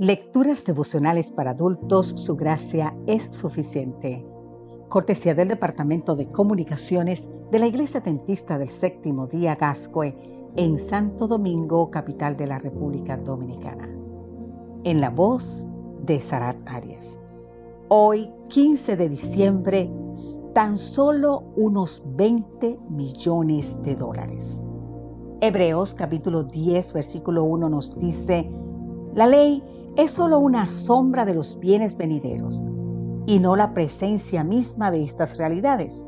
Lecturas devocionales para adultos, su gracia es suficiente. Cortesía del Departamento de Comunicaciones de la Iglesia Tentista del Séptimo Día Gascue en Santo Domingo, capital de la República Dominicana. En la voz de Sarat Arias. Hoy, 15 de diciembre, tan solo unos 20 millones de dólares. Hebreos capítulo 10, versículo 1 nos dice, la ley es solo una sombra de los bienes venideros y no la presencia misma de estas realidades.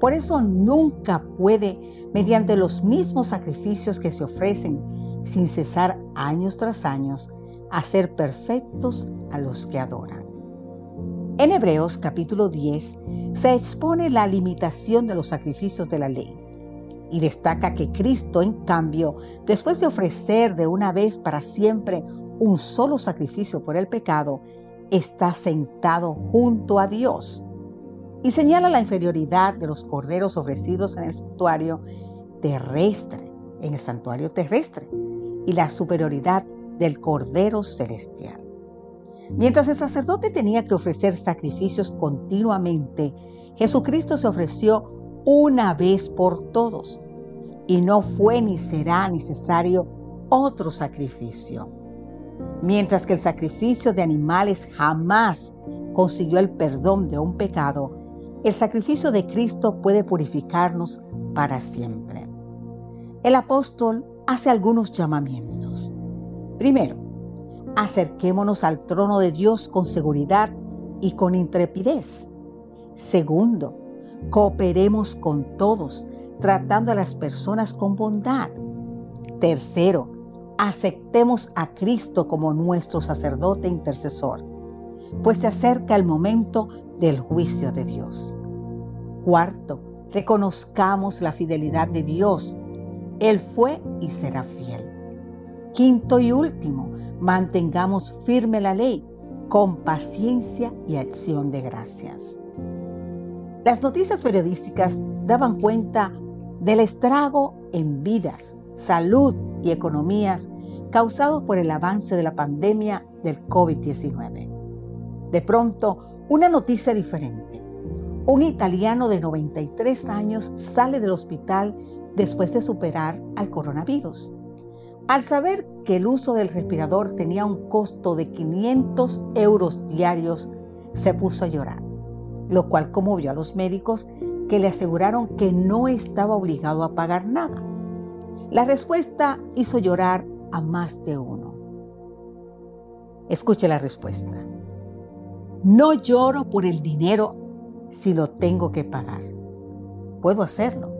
Por eso nunca puede, mediante los mismos sacrificios que se ofrecen sin cesar años tras años, hacer perfectos a los que adoran. En Hebreos capítulo 10 se expone la limitación de los sacrificios de la ley y destaca que Cristo, en cambio, después de ofrecer de una vez para siempre un solo sacrificio por el pecado, está sentado junto a Dios. Y señala la inferioridad de los corderos ofrecidos en el santuario terrestre, en el santuario terrestre, y la superioridad del cordero celestial. Mientras el sacerdote tenía que ofrecer sacrificios continuamente, Jesucristo se ofreció una vez por todos, y no fue ni será necesario otro sacrificio. Mientras que el sacrificio de animales jamás consiguió el perdón de un pecado, el sacrificio de Cristo puede purificarnos para siempre. El apóstol hace algunos llamamientos. Primero, acerquémonos al trono de Dios con seguridad y con intrepidez. Segundo, cooperemos con todos, tratando a las personas con bondad. Tercero, aceptemos a Cristo como nuestro sacerdote intercesor, pues se acerca el momento del juicio de Dios. Cuarto, reconozcamos la fidelidad de Dios. Él fue y será fiel. Quinto y último, mantengamos firme la ley con paciencia y acción de gracias. Las noticias periodísticas daban cuenta del estrago en vidas, salud y economías causados por el avance de la pandemia del COVID-19. De pronto, una noticia diferente. Un italiano de 93 años sale del hospital después de superar al coronavirus. Al saber que el uso del respirador tenía un costo de 500 euros diarios, se puso a llorar, lo cual conmovió a los médicos que le aseguraron que no estaba obligado a pagar nada. La respuesta hizo llorar a más de uno. Escuche la respuesta. No lloro por el dinero si lo tengo que pagar. Puedo hacerlo.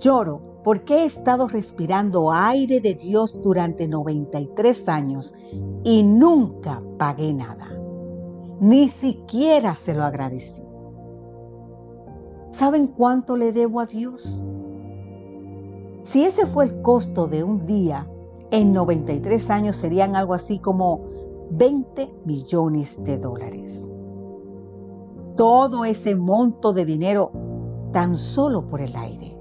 Lloro porque he estado respirando aire de Dios durante 93 años y nunca pagué nada. Ni siquiera se lo agradecí. ¿Saben cuánto le debo a Dios? Si ese fue el costo de un día, en 93 años serían algo así como 20 millones de dólares. Todo ese monto de dinero tan solo por el aire.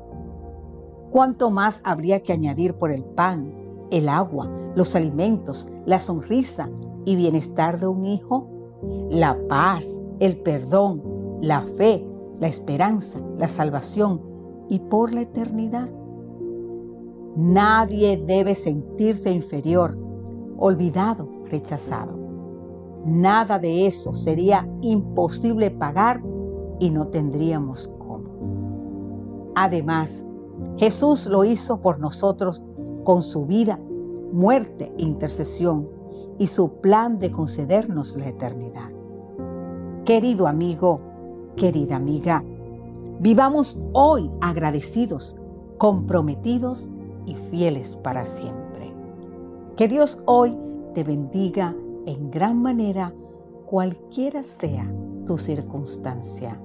¿Cuánto más habría que añadir por el pan, el agua, los alimentos, la sonrisa y bienestar de un hijo? La paz, el perdón, la fe, la esperanza, la salvación y por la eternidad. Nadie debe sentirse inferior, olvidado, rechazado. Nada de eso sería imposible pagar y no tendríamos cómo. Además, Jesús lo hizo por nosotros con su vida, muerte e intercesión y su plan de concedernos la eternidad. Querido amigo, querida amiga, vivamos hoy agradecidos, comprometidos y fieles para siempre. Que Dios hoy te bendiga en gran manera, cualquiera sea tu circunstancia.